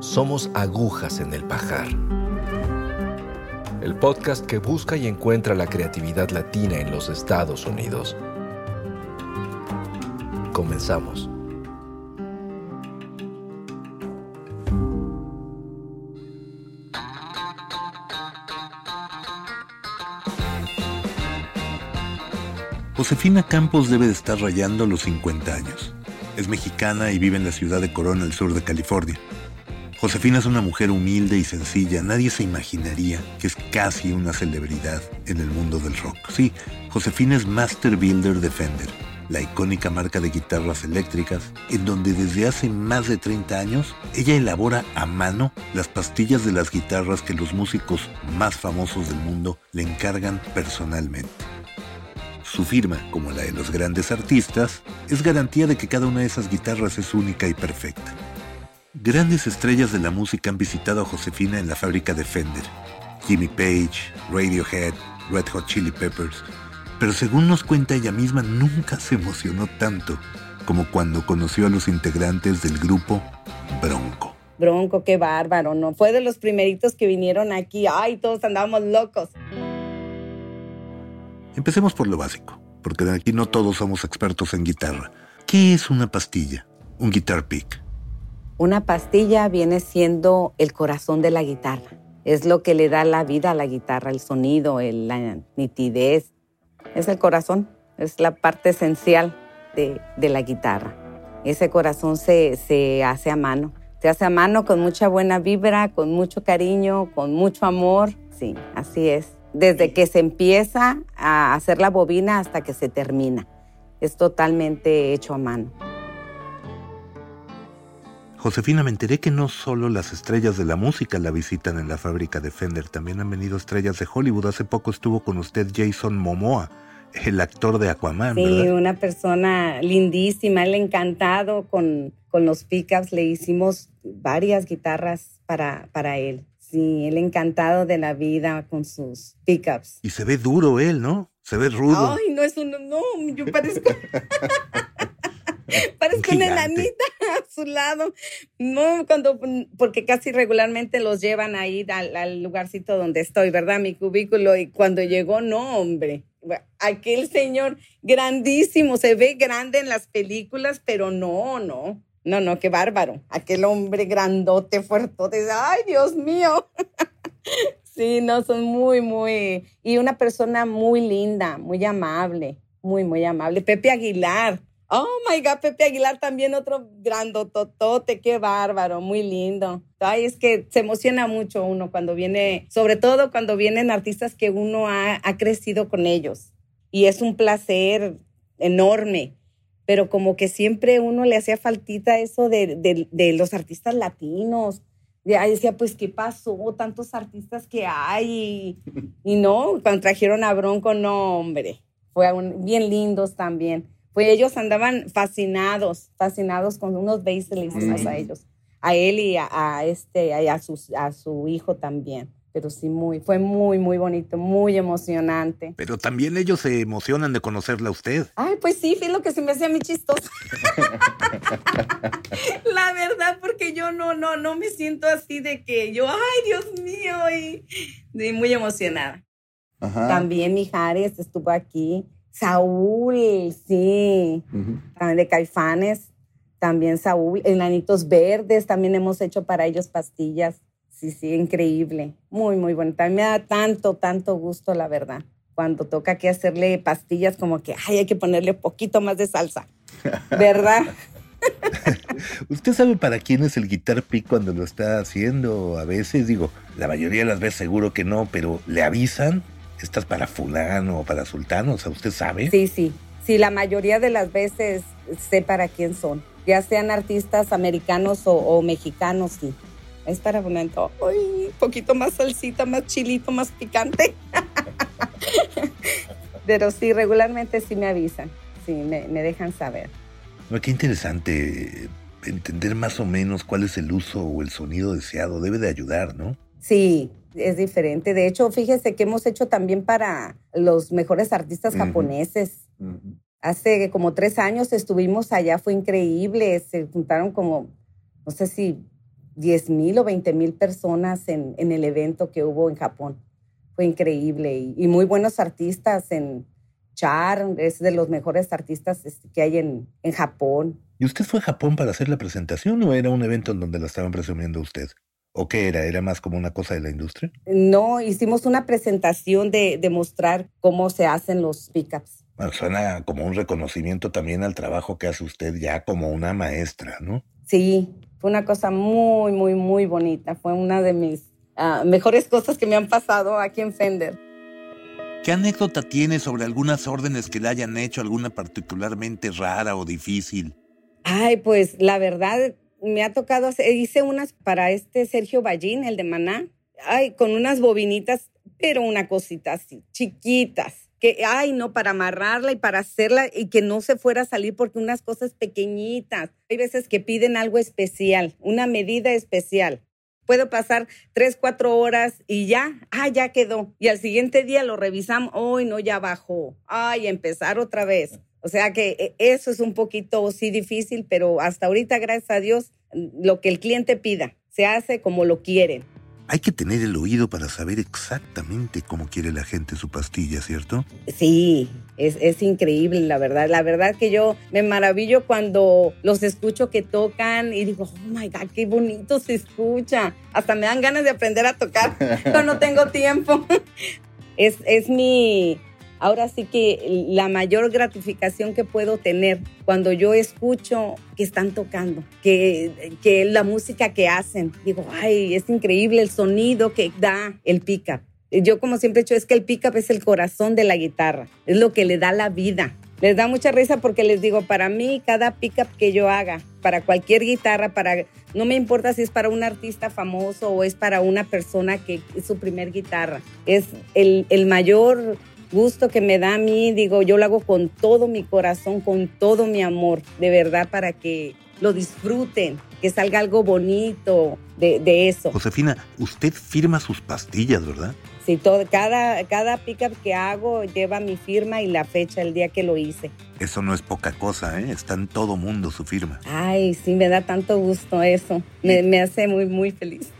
Somos agujas en el pajar. El podcast que busca y encuentra la creatividad latina en los Estados Unidos. Comenzamos. Josefina Campos debe de estar rayando los 50 años. Es mexicana y vive en la ciudad de Corona, al sur de California. Josefina es una mujer humilde y sencilla. Nadie se imaginaría que es casi una celebridad en el mundo del rock. Sí, Josefina es Master Builder de Fender, la icónica marca de guitarras eléctricas, en donde desde hace más de 30 años ella elabora a mano las pastillas de las guitarras que los músicos más famosos del mundo le encargan personalmente. Su firma, como la de los grandes artistas, es garantía de que cada una de esas guitarras es única y perfecta. Grandes estrellas de la música han visitado a Josefina en la fábrica de Fender. Jimmy Page, Radiohead, Red Hot Chili Peppers. Pero según nos cuenta ella misma, nunca se emocionó tanto como cuando conoció a los integrantes del grupo Bronco. Bronco, qué bárbaro, ¿no? Fue de los primeritos que vinieron aquí. Ay, todos andábamos locos. Empecemos por lo básico, porque de aquí no todos somos expertos en guitarra. ¿Qué es una pastilla? Un guitar pick. Una pastilla viene siendo el corazón de la guitarra. Es lo que le da la vida a la guitarra, el sonido, el- la nitidez. Es el corazón, es la parte esencial de, de la guitarra. Ese corazón se, se hace a mano. Se hace a mano con mucha buena vibra, con mucho cariño, con mucho amor. Sí, así es. Desde que se empieza a hacer la bobina hasta que se termina. Es totalmente hecho a mano. Josefina, me enteré que no solo las estrellas de la música la visitan en la fábrica de Fender, también han venido estrellas de Hollywood. Hace poco estuvo con usted Jason Momoa, el actor de Aquaman, Sí, ¿verdad? una persona lindísima, él encantado con, con los pickups. Le hicimos varias guitarras para, para él. Sí, él encantado de la vida con sus pickups. Y se ve duro él, ¿no? Se ve rudo. Ay, no es un... No, yo parezco... parezco Un una enanita su lado. No, cuando... Porque casi regularmente los llevan ahí al, al lugarcito donde estoy, ¿verdad? Mi cubículo. Y cuando llegó, no, hombre. Aquel señor grandísimo, se ve grande en las películas, pero no, no. No, no, qué bárbaro. Aquel hombre grandote, fuertote. Ay, Dios mío. Sí, no, son muy, muy... Y una persona muy linda, muy amable, muy, muy amable. Pepe Aguilar. Oh, my God, Pepe Aguilar también otro grandototote, qué bárbaro, muy lindo. Ay, es que se emociona mucho uno cuando viene, sobre todo cuando vienen artistas que uno ha, ha crecido con ellos. Y es un placer enorme pero como que siempre uno le hacía faltita eso de, de- de los artistas latinos. Ahí decía, pues, ¿qué pasó? Tantos artistas que hay. Y, y no, cuando trajeron a Bronco, no, hombre. Fue un- bien lindos también. Pues ellos andaban fascinados, fascinados con unos bass le hicimos a ellos. A él y a, a este, a, a sus- a su hijo también. Pero sí, muy, fue muy, muy bonito, muy emocionante. Pero también ellos se emocionan de conocerla a usted. Ay, pues sí, fue lo que se me hacía mí chistoso. La verdad, porque yo no, no, no me siento así de que yo, ay, Dios mío, y, y muy emocionada. Ajá. También Mijares estuvo aquí. Saúl, sí. También de Caifanes. También Saúl. Enanitos Verdes, también hemos hecho para ellos pastillas. Sí, sí, increíble. Muy, muy. También me da tanto, tanto gusto, la verdad. Cuando toca que hacerle pastillas, como que, ay, hay que ponerle poquito más de salsa. ¿Verdad? ¿Usted sabe para quién es el guitar pick cuando lo está haciendo? A veces, digo, la mayoría de las veces seguro que no, pero le avisan, estás para fulano o para sultano, o sea, ¿usted sabe? Sí, sí. Sí, la mayoría de las veces sé para quién son. Ya sean artistas americanos o, o mexicanos, sí. Es para un poquito más salsita, más chilito, más picante. Pero sí, regularmente sí me avisan, sí, me, dejan saber. Qué interesante entender más o menos cuál es el uso o el sonido deseado. Debe de ayudar, ¿no? Sí, es diferente. De hecho, fíjese que hemos hecho también para los mejores artistas japoneses. Hace como tres años estuvimos allá, fue increíble. Se juntaron como, no sé si 10 mil o 20 mil personas en, en, el evento que hubo en Japón. Fue increíble y, muy buenos artistas en Char, es de los mejores artistas este, que hay en, en Japón. ¿Y usted fue a Japón para hacer la presentación o era un evento en donde la estaban presumiendo usted? ¿O qué era? ¿Era más como una cosa de la industria? No, hicimos una presentación de, de mostrar cómo se hacen los pickups. Bueno, suena como un reconocimiento también al trabajo que hace usted ya como una maestra, ¿no? Sí, fue una cosa muy, muy, muy bonita. Fue una de mis ah, mejores cosas que me han pasado aquí en Fender. ¿Qué anécdota tiene sobre algunas órdenes que le hayan hecho, alguna particularmente rara o difícil? Ay, pues la verdad me ha tocado hacer, hice unas para este Sergio Ballín, el de Maná, ay, con unas bobinitas, pero una cosita así, chiquitas que, ay, no, para amarrarla y para hacerla y que no se fuera a salir porque unas cosas pequeñitas. Hay veces que piden algo especial, una medida especial. Puedo pasar tres, cuatro horas y ya, ah, ya quedó. Y al siguiente día lo revisamos, hoy no, ya bajó. Ay, empezar otra vez. O sea que eh, eso es un poquito, sí, difícil, pero hasta ahorita, gracias a Dios, lo que el cliente pida, se hace como lo quieren. Hay que tener el oído para saber exactamente cómo quiere la gente su pastilla, ¿cierto? Sí, es, es, increíble, la verdad. La verdad que yo me maravillo cuando los escucho que tocan y digo, oh my God, qué bonito se escucha. Hasta me dan ganas de aprender a tocar, pero no tengo tiempo. Es, es mi, ahora sí que la mayor gratificación que puedo tener cuando yo escucho que están tocando, que, que la música que hacen, digo, ay, es increíble el sonido que da el pickup. Yo como siempre he dicho, es que el pickup es el corazón de la guitarra, es lo que le da la vida. Les da mucha risa porque les digo, para mí cada pickup que yo haga, para cualquier guitarra, para no me importa si es para un artista famoso o es para una persona que es su primer guitarra, es el, el mayor gusto que me da a mí, digo, yo lo hago con todo mi corazón, con todo mi amor, de verdad, para que lo disfruten, que salga algo bonito de, eso. Josefina, usted firma sus pastillas, ¿verdad? Sí, todo, cada, cada pickup que hago lleva mi firma y la fecha, el día que lo hice. Eso no es poca cosa, ¿eh? Está en todo mundo su firma. Ay, sí, me da tanto gusto eso. Me, me hace muy, muy feliz.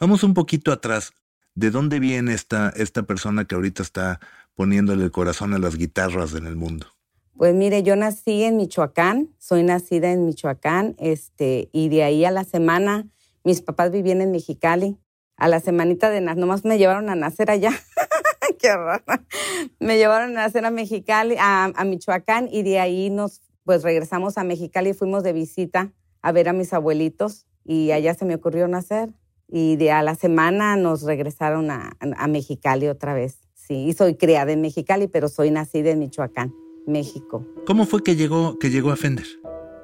Vamos un poquito atrás. ¿De dónde viene esta, esta persona que ahorita está poniéndole el corazón a las guitarras en el mundo? Pues mire, yo nací en Michoacán, soy nacida en Michoacán, este, y de ahí a la semana, mis papás vivían en Mexicali. A la semanita de nomás me llevaron a nacer allá. Qué rara. Me llevaron a nacer a Mexicali, a, a Michoacán, y de ahí nos, pues regresamos a Mexicali y fuimos de visita a ver a mis abuelitos, y allá se me ocurrió nacer y de a la semana nos regresaron a, a, Mexicali otra vez. Sí, y soy criada en Mexicali, pero soy nacida en Michoacán, México. ¿Cómo fue que llegó, que llegó a Fender?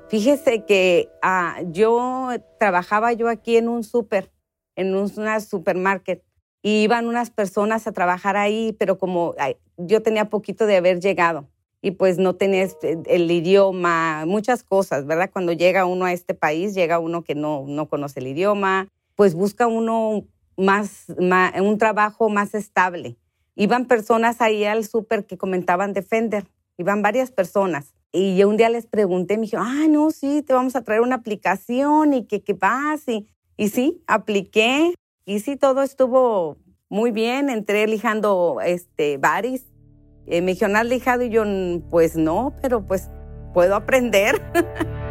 Fíjese que ah, yo trabajaba yo aquí en un súper, en un una supermarket, y iban unas personas a trabajar ahí, pero como yo tenía poquito de haber llegado y pues no tenía este, el idioma, muchas cosas, ¿verdad? Cuando llega uno a este país, llega uno que no, no conoce el idioma, pues busca uno más, un trabajo más estable. Iban personas ahí al súper que comentaban Defender, iban varias personas. Y yo un día les pregunté, me dijeron, ah, no, sí, te vamos a traer una aplicación y que qué pasa. Y, y sí, apliqué y sí, todo estuvo muy bien. Entré lijando este, baris. Eh, me dijeron, ¿has lijado? Y yo, pues no, pero pues puedo aprender.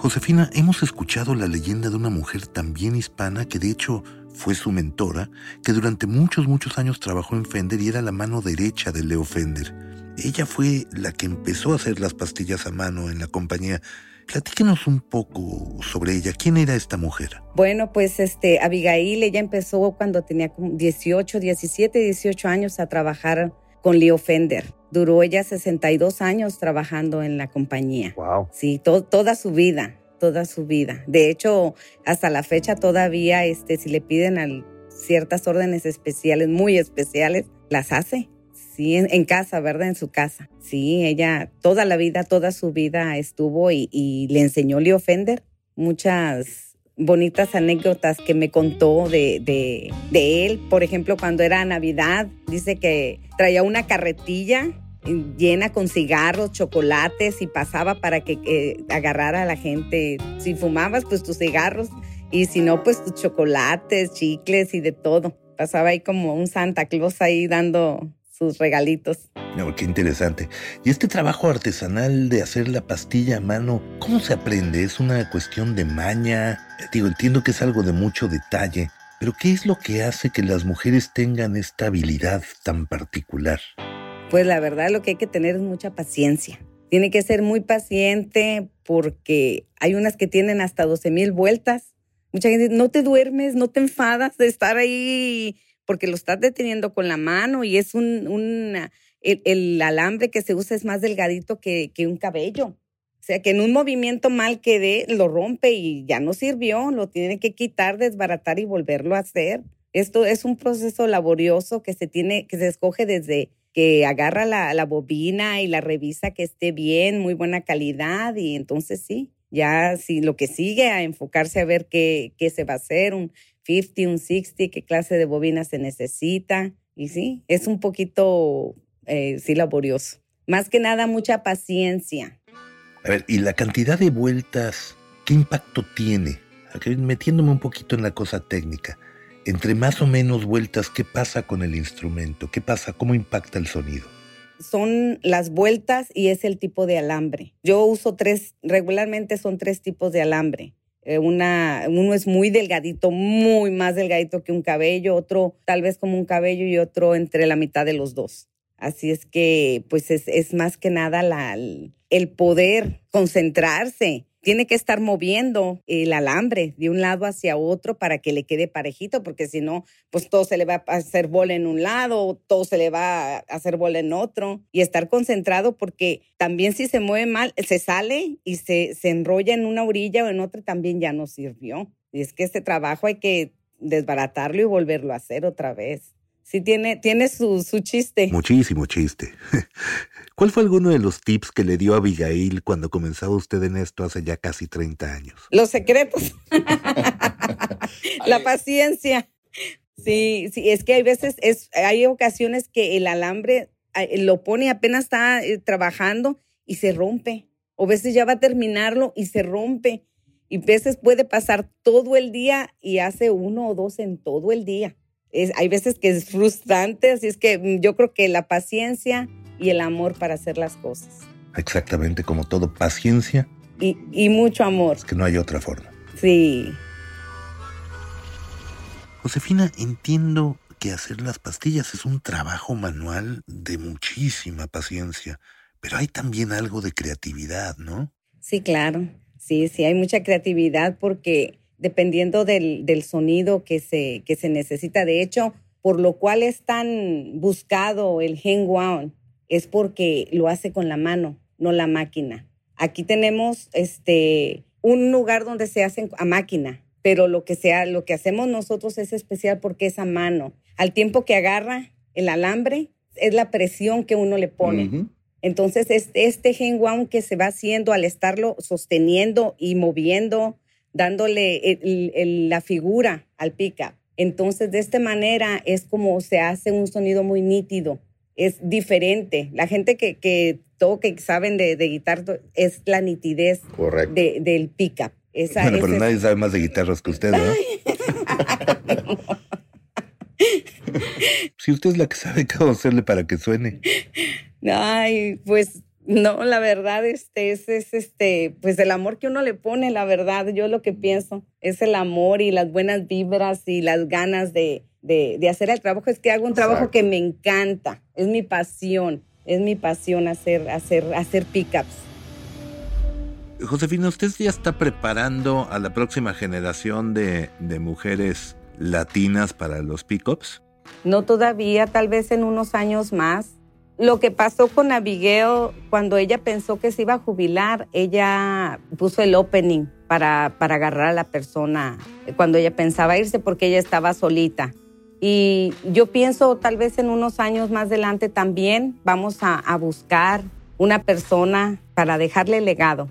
Josefina, hemos escuchado la leyenda de una mujer también hispana que de hecho fue su mentora, que durante muchos, muchos años trabajó en Fender y era la mano derecha de Leo Fender. Ella fue la que empezó a hacer las pastillas a mano en la compañía. Platíquenos un poco sobre ella. ¿Quién era esta mujer? Bueno, pues este Abigail, ella empezó cuando tenía como 18, 17, 18 años a trabajar con Leo Fender. Duró ella 62 años trabajando en la compañía. Wow. Sí, toda su vida, toda su vida. De hecho, hasta la fecha todavía, este, si le piden ciertas órdenes especiales, muy especiales, las hace. Sí, en, casa, ¿verdad? En su casa. Sí, ella toda la vida, toda su vida estuvo y, le enseñó Leo Fender muchas bonitas anécdotas que me contó de, de, él. Por ejemplo, cuando era Navidad, dice que traía una carretilla llena con cigarros, chocolates y pasaba para que agarrara a la gente. Si fumabas, pues tus cigarros y si no, pues tus chocolates, chicles y de todo. Pasaba ahí como un Santa Claus ahí dando sus regalitos. No, qué interesante. Y este trabajo artesanal de hacer la pastilla a mano, ¿cómo se aprende? ¿Es una cuestión de maña? Digo, entiendo que es algo de mucho detalle, pero ¿qué es lo que hace que las mujeres tengan esta habilidad tan particular? Pues la verdad lo que hay que tener es mucha paciencia. Tiene que ser muy paciente porque hay unas que tienen hasta 12 mil vueltas. Mucha gente, no te duermes, no te enfadas de estar ahí porque lo estás deteniendo con la mano y es un, el, alambre que se usa es más delgadito que, que un cabello. O sea, que en un movimiento mal que dé, lo rompe y ya no sirvió, lo tiene que quitar, desbaratar y volverlo a hacer. Esto es un proceso laborioso que se tiene, que se escoge desde que agarra la, bobina y la revisa que esté bien, muy buena calidad y entonces sí, ya si lo que sigue a enfocarse a ver qué, qué se va a hacer, un 50, un 60, qué clase de bobina se necesita y sí, es un poquito, eh, sí, laborioso. Más que nada, mucha paciencia. A ver, ¿y la cantidad de vueltas, qué impacto tiene? Metiéndome un poquito en la cosa técnica entre más o menos vueltas, ¿qué pasa con el instrumento? ¿Qué pasa? ¿Cómo impacta el sonido? Son las vueltas y es el tipo de alambre. Yo uso tres, regularmente son tres tipos de alambre. Eh, una, uno es muy delgadito, muy más delgadito que un cabello, otro tal vez como un cabello y otro entre la mitad de los dos. Así es que, pues es, es más que nada la, el poder concentrarse tiene que estar moviendo el alambre de un lado hacia otro para que le quede parejito, porque si no, pues todo se le va a hacer bola en un lado, todo se le va a hacer bola en otro, y estar concentrado porque también si se mueve mal, se sale y se, se enrolla en una orilla o en otra, también ya no sirvió. Y es que este trabajo hay que desbaratarlo y volverlo a hacer otra vez sí tiene, tiene su, su chiste. Muchísimo chiste. ¿Cuál fue alguno de los tips que le dio a Abigail cuando comenzaba usted en esto hace ya casi 30 años? Los secretos. La paciencia. Sí, sí, es que hay veces, es, hay ocasiones que el alambre lo pone apenas está eh, trabajando y se rompe. O veces ya va a terminarlo y se rompe. Y veces puede pasar todo el día y hace uno o dos en todo el día hay veces que es frustrante, así es que mm, yo creo que la paciencia y el amor para hacer las cosas. Exactamente, como todo, paciencia. Y, y mucho amor. Es que no hay otra forma. Sí. Josefina, entiendo que hacer las pastillas es un trabajo manual de muchísima paciencia, pero hay también algo de creatividad, ¿no? Sí, claro. Sí, sí, hay mucha creatividad porque dependiendo del, del sonido que se, que se necesita. De hecho, por lo cual es tan buscado el hang es porque lo hace con la mano, no la máquina. Aquí tenemos este, un lugar donde se hacen a máquina, pero lo que, sea, lo que hacemos nosotros es especial porque es a mano. Al tiempo que agarra el alambre, es la presión que uno le pone. Entonces, este, este hang que se va haciendo al estarlo sosteniendo y moviendo dándole la figura al pickup. Entonces, de esta manera es como se hace un sonido muy nítido, es diferente. La gente que, que toca y saben de, de guitarra es la nitidez de, del pickup. bueno, pero nadie sabe más de guitarras que usted, ¿no? si usted es la que sabe cómo hacerle para que suene. Ay, pues no, la verdad, este, es, este, pues el amor que uno le pone, la verdad, yo lo que pienso, es el amor y las buenas vibras y las ganas de, hacer el trabajo. Es que hago un trabajo que me encanta, es mi pasión, es mi pasión hacer, hacer, hacer pickups. Josefina, ¿usted ya está preparando a la próxima generación de, de mujeres latinas para los pickups? No todavía, tal vez en unos años más Lo que pasó con Abigail, cuando ella pensó que se iba a jubilar, ella puso el opening para, para agarrar a la persona cuando ella pensaba irse porque ella estaba solita. Y yo pienso tal vez en unos años más adelante también vamos a, buscar una persona para dejarle legado.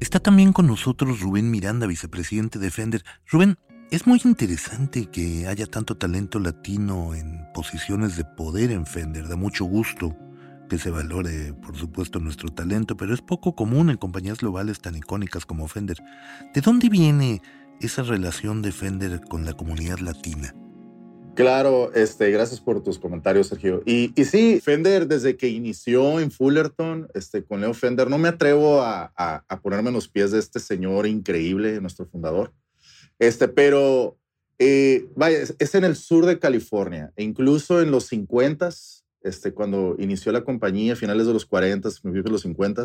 Está también con nosotros Rubén Miranda, vicepresidente de Fender. Rubén, es muy interesante que haya tanto talento latino en posiciones de poder en Fender. Da mucho gusto que se valore, por supuesto, nuestro talento, pero es poco común en compañías globales tan icónicas como Fender. ¿De dónde viene esa relación de Fender con la comunidad latina? Claro, este, gracias por tus comentarios, Sergio. Y, y sí, Fender, desde que inició en Fullerton, este, con Leo Fender, no me atrevo a, a, ponerme en los pies de este señor increíble, nuestro fundador. Este, pero eh, vaya, es en el sur de California. E incluso en los 50 este, cuando inició la compañía, a finales de los 40, me que los 50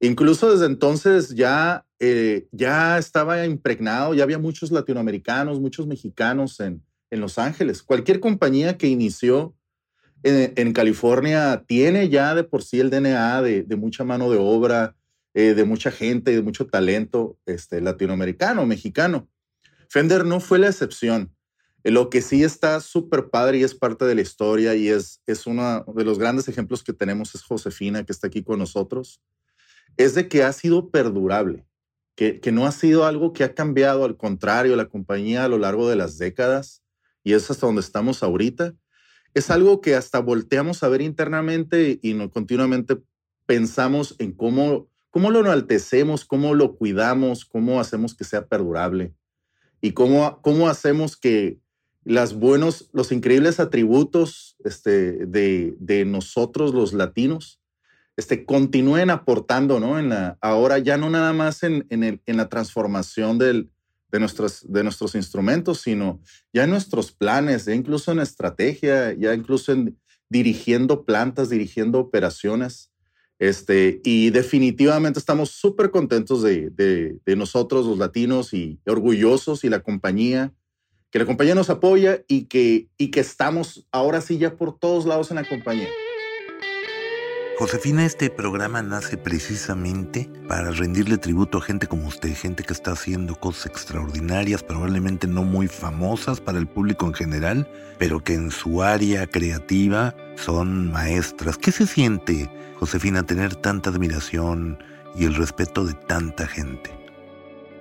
Incluso desde entonces ya, eh, ya estaba impregnado, ya había muchos latinoamericanos, muchos mexicanos en, en Los Ángeles. Cualquier compañía que inició en, California tiene ya de por sí el DNA de, mucha mano de obra, eh, de mucha gente, de mucho talento este, latinoamericano, mexicano. Fender no fue la excepción. Lo que sí está súper padre y es parte de la historia y es, es uno de los grandes ejemplos que tenemos es Josefina, que está aquí con nosotros, es de que ha sido perdurable, que, que no ha sido algo que ha cambiado, al contrario, la compañía a lo largo de las décadas y es hasta donde estamos ahorita, es algo que hasta volteamos a ver internamente y no, continuamente pensamos en cómo, cómo lo enaltecemos, cómo lo cuidamos, cómo hacemos que sea perdurable y cómo, cómo hacemos que las buenos, los increíbles atributos este, de, de nosotros los latinos este, continúen aportando, ¿no? En la, ahora ya no nada más en, en, el, en la transformación del, de, nuestros, de nuestros instrumentos, sino ya en nuestros planes, ya incluso en estrategia, ya incluso en dirigiendo plantas, dirigiendo operaciones. Este, y definitivamente estamos súper contentos de, de, de, nosotros, los latinos, y orgullosos y la compañía, que la compañía nos apoya y que, y que estamos ahora sí ya por todos lados en la compañía. Josefina, este programa nace precisamente para rendirle tributo a gente como usted, gente que está haciendo cosas extraordinarias, probablemente no muy famosas para el público en general, pero que en su área creativa son maestras. ¿Qué se siente, Josefina, tener tanta admiración y el respeto de tanta gente?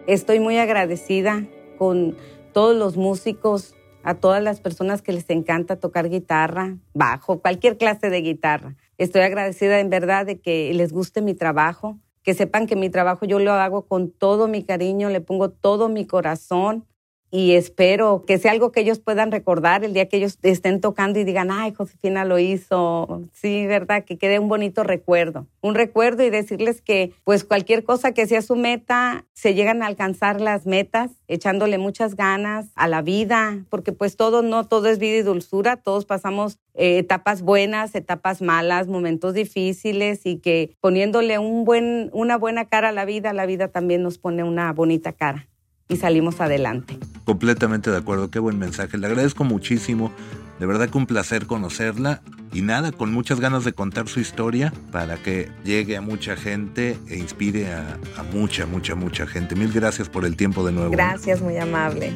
Estoy muy agradecida con todos los músicos, a todas las personas que les encanta tocar guitarra, bajo, cualquier clase de guitarra Estoy agradecida en verdad de que les guste mi trabajo, que sepan que mi trabajo yo lo hago con todo mi cariño, le pongo todo mi corazón y espero que sea algo que ellos puedan recordar el día que ellos estén tocando y digan, ay, Josefina lo hizo. Sí, verdad, que quede un bonito recuerdo. Un recuerdo y decirles que pues cualquier cosa que sea su meta, se llegan a alcanzar las metas echándole muchas ganas a la vida, porque pues todo, no todo es vida y dulzura, todos pasamos eh, etapas buenas, etapas malas, momentos difíciles y que poniéndole un buen, una buena cara a la vida, la vida también nos pone una bonita cara y salimos adelante. Completamente de acuerdo, qué buen mensaje. Le agradezco muchísimo. De verdad que un placer conocerla y nada, con muchas ganas de contar su historia para que llegue a mucha gente e inspire a, a mucha, mucha, mucha gente. Mil gracias por el tiempo de nuevo. Gracias, muy amable.